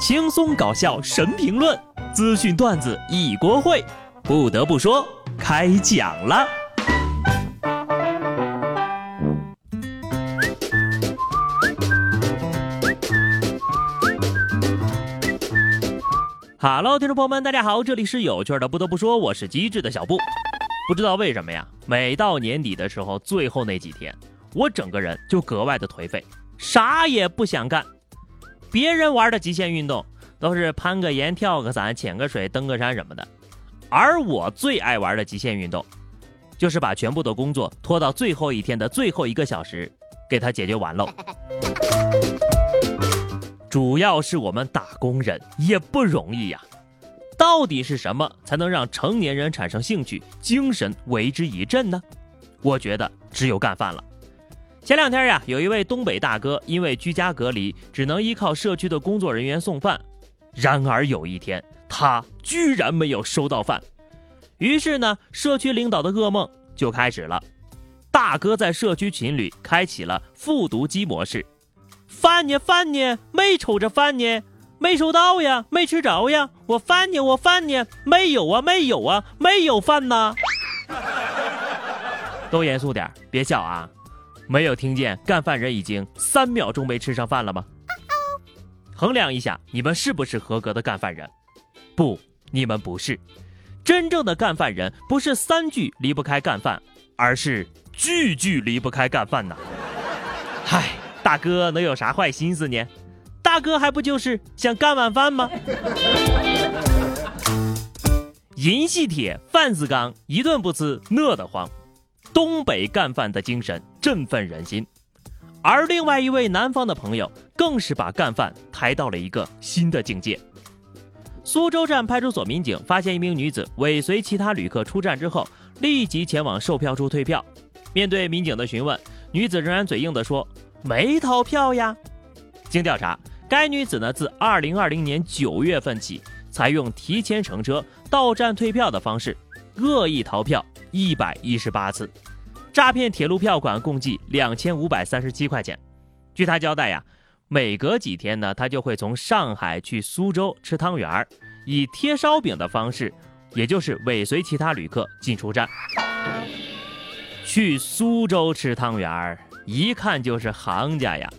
轻松搞笑神评论，资讯段子一锅烩。不得不说，开讲了。Hello，听众朋友们，大家好，这里是有趣的。不得不说，我是机智的小布。不知道为什么呀，每到年底的时候，最后那几天，我整个人就格外的颓废，啥也不想干。别人玩的极限运动都是攀个岩、跳个伞、潜个水、登个山什么的，而我最爱玩的极限运动，就是把全部的工作拖到最后一天的最后一个小时，给它解决完喽。主要是我们打工人也不容易呀，到底是什么才能让成年人产生兴趣、精神为之一振呢？我觉得只有干饭了。前两天呀，有一位东北大哥因为居家隔离，只能依靠社区的工作人员送饭。然而有一天，他居然没有收到饭，于是呢，社区领导的噩梦就开始了。大哥在社区群里开启了复读机模式。饭呢？饭呢？没瞅着饭呢？没收到呀？没吃着呀？我饭呢？我饭呢？没有啊？没有啊？没有饭呐？都严肃点，别笑啊！没有听见干饭人已经三秒钟没吃上饭了吗？衡量一下，你们是不是合格的干饭人？不，你们不是。真正的干饭人不是三句离不开干饭，而是句句离不开干饭呐。嗨。大哥能有啥坏心思呢？大哥还不就是想干碗饭吗？银系铁，饭字钢，一顿不吃饿得慌。东北干饭的精神振奋人心，而另外一位南方的朋友更是把干饭抬到了一个新的境界。苏州站派出所民警发现一名女子尾随其他旅客出站之后，立即前往售票处退票。面对民警的询问，女子仍然嘴硬地说。没逃票呀！经调查，该女子呢自二零二零年九月份起，采用提前乘车、到站退票的方式，恶意逃票一百一十八次，诈骗铁路票款共计两千五百三十七块钱。据他交代呀，每隔几天呢，他就会从上海去苏州吃汤圆儿，以贴烧饼的方式，也就是尾随其他旅客进出站。去苏州吃汤圆儿。一看就是行家呀！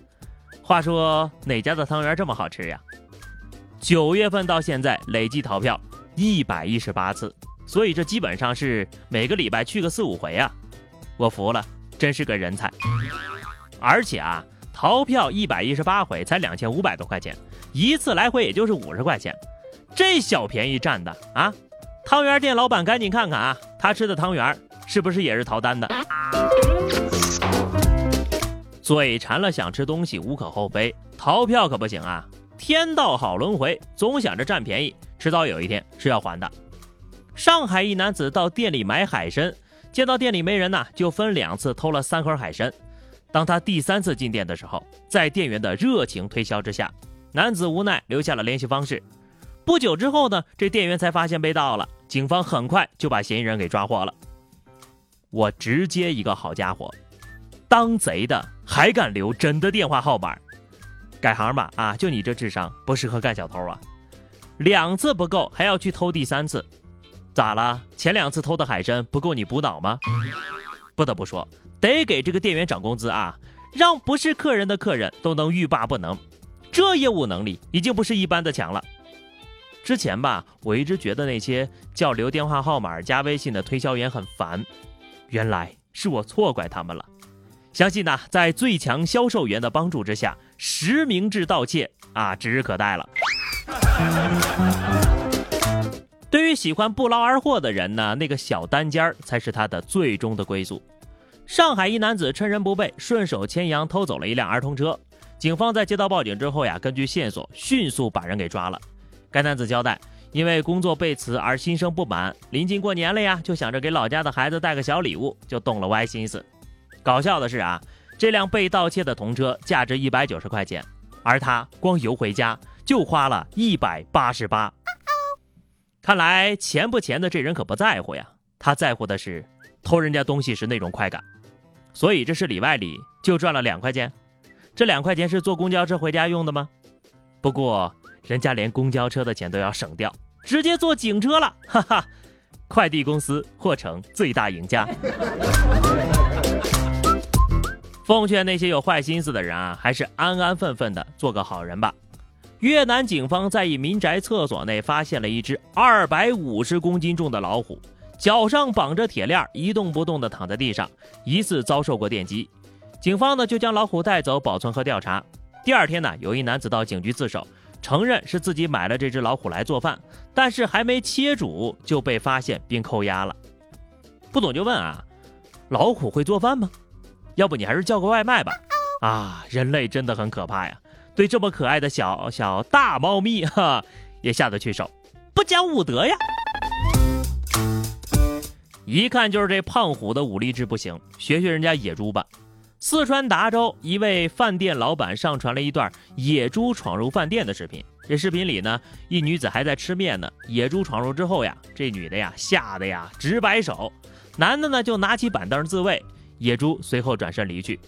话说哪家的汤圆这么好吃呀？九月份到现在累计逃票一百一十八次，所以这基本上是每个礼拜去个四五回啊！我服了，真是个人才！而且啊，逃票一百一十八回才两千五百多块钱，一次来回也就是五十块钱，这小便宜占的啊！汤圆店老板赶紧看看啊，他吃的汤圆是不是也是逃单的？嘴馋了想吃东西无可厚非，逃票可不行啊！天道好轮回，总想着占便宜，迟早有一天是要还的。上海一男子到店里买海参，见到店里没人呢，就分两次偷了三盒海参。当他第三次进店的时候，在店员的热情推销之下，男子无奈留下了联系方式。不久之后呢，这店员才发现被盗了，警方很快就把嫌疑人给抓获了。我直接一个好家伙！当贼的还敢留真的电话号码？改行吧！啊，就你这智商不适合干小偷啊！两次不够，还要去偷第三次，咋了？前两次偷的海参不够你补脑吗？不得不说，得给这个店员涨工资啊！让不是客人的客人都能欲罢不能，这业务能力已经不是一般的强了。之前吧，我一直觉得那些叫留电话号码、加微信的推销员很烦，原来是我错怪他们了。相信呢，在最强销售员的帮助之下，实名制盗窃啊指日可待了。对于喜欢不劳而获的人呢，那个小单间儿才是他的最终的归宿。上海一男子趁人不备，顺手牵羊偷走了一辆儿童车。警方在接到报警之后呀，根据线索迅速把人给抓了。该男子交代，因为工作被辞而心生不满，临近过年了呀，就想着给老家的孩子带个小礼物，就动了歪心思。搞笑的是啊，这辆被盗窃的童车价值一百九十块钱，而他光邮回家就花了一百八十八。看来钱不钱的这人可不在乎呀，他在乎的是偷人家东西时那种快感。所以这是里外里就赚了两块钱。这两块钱是坐公交车回家用的吗？不过人家连公交车的钱都要省掉，直接坐警车了，哈哈！快递公司或成最大赢家。奉劝那些有坏心思的人啊，还是安安分分的做个好人吧。越南警方在一民宅厕所内发现了一只二百五十公斤重的老虎，脚上绑着铁链，一动不动地躺在地上，疑似遭受过电击。警方呢就将老虎带走保存和调查。第二天呢，有一男子到警局自首，承认是自己买了这只老虎来做饭，但是还没切煮就被发现并扣押了。不懂就问啊，老虎会做饭吗？要不你还是叫个外卖吧。啊，人类真的很可怕呀。对这么可爱的小小大猫咪，哈，也下得去手，不讲武德呀！一看就是这胖虎的武力值不行，学学人家野猪吧。四川达州一位饭店老板上传了一段野猪闯入饭店的视频。这视频里呢，一女子还在吃面呢，野猪闯入之后呀，这女的呀吓得呀直摆手，男的呢就拿起板凳自卫，野猪随后转身离去。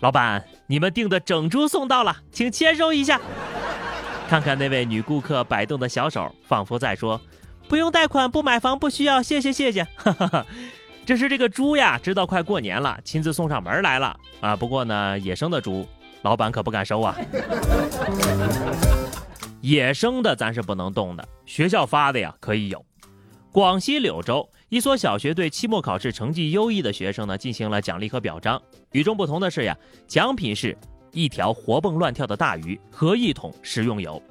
老板，你们订的整猪送到了，请签收一下。看看那位女顾客摆动的小手，仿佛在说：“不用贷款，不买房，不需要，谢谢谢谢。”哈哈哈，这是这个猪呀，知道快过年了，亲自送上门来了啊。不过呢，野生的猪，老板可不敢收啊。野生的咱是不能动的，学校发的呀可以有。广西柳州。一所小学对期末考试成绩优异的学生呢进行了奖励和表彰。与众不同的是呀，奖品是一条活蹦乱跳的大鱼和一桶食用油。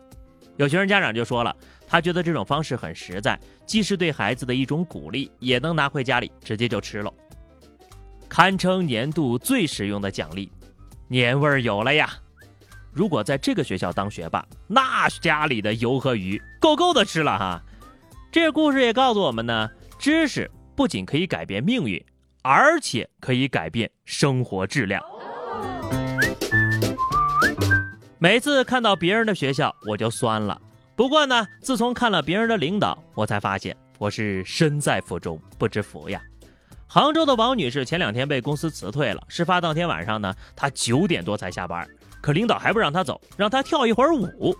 有学生家长就说了，他觉得这种方式很实在，既是对孩子的一种鼓励，也能拿回家里直接就吃了，堪称年度最实用的奖励，年味儿有了呀！如果在这个学校当学霸，那家里的油和鱼够够的吃了哈。这个故事也告诉我们呢。知识不仅可以改变命运，而且可以改变生活质量。每次看到别人的学校，我就酸了。不过呢，自从看了别人的领导，我才发现我是身在福中不知福呀。杭州的王女士前两天被公司辞退了。事发当天晚上呢，她九点多才下班，可领导还不让她走，让她跳一会儿舞。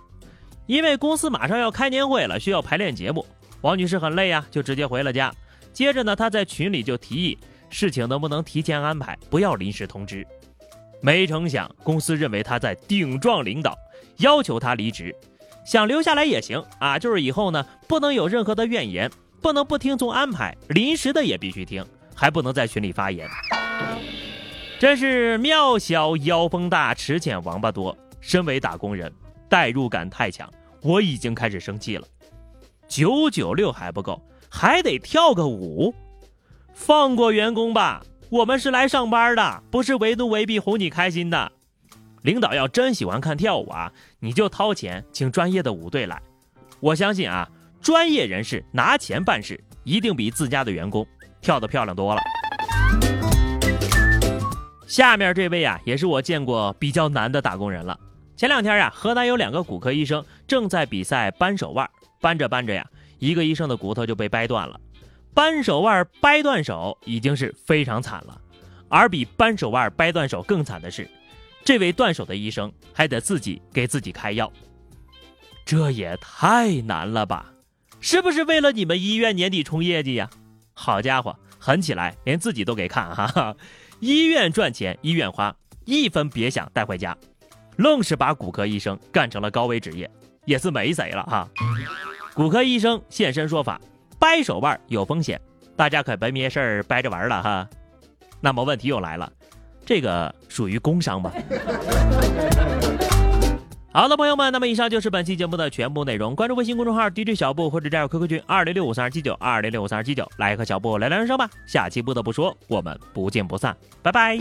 因为公司马上要开年会了，需要排练节目。王女士很累呀，就直接回了家。接着呢，她在群里就提议事情能不能提前安排，不要临时通知。没成想，公司认为她在顶撞领导，要求她离职。想留下来也行啊，就是以后呢不能有任何的怨言，不能不听从安排，临时的也必须听，还不能在群里发言。真是庙小妖风大，池浅王八多。身为打工人，代入感太强，我已经开始生气了。九九六还不够，还得跳个舞，放过员工吧！我们是来上班的，不是唯奴唯婢哄你开心的。领导要真喜欢看跳舞啊，你就掏钱请专业的舞队来。我相信啊，专业人士拿钱办事，一定比自家的员工跳得漂亮多了。下面这位啊，也是我见过比较难的打工人了。前两天啊，河南有两个骨科医生正在比赛扳手腕。搬着搬着呀，一个医生的骨头就被掰断了。扳手腕掰断手已经是非常惨了，而比扳手腕掰断手更惨的是，这位断手的医生还得自己给自己开药。这也太难了吧？是不是为了你们医院年底冲业绩呀？好家伙，狠起来连自己都给看哈！医院赚钱，医院花，一分别想带回家，愣是把骨科医生干成了高危职业，也是没谁了哈。骨科医生现身说法，掰手腕有风险，大家可别没事儿掰着玩了哈。那么问题又来了，这个属于工伤吗？好的，朋友们，那么以上就是本期节目的全部内容。关注微信公众号 DJ 小布或者加入 QQ 群二零六五三二七九二零六五三二七九，来和小布聊聊人生吧。下期不得不说，我们不见不散，拜拜。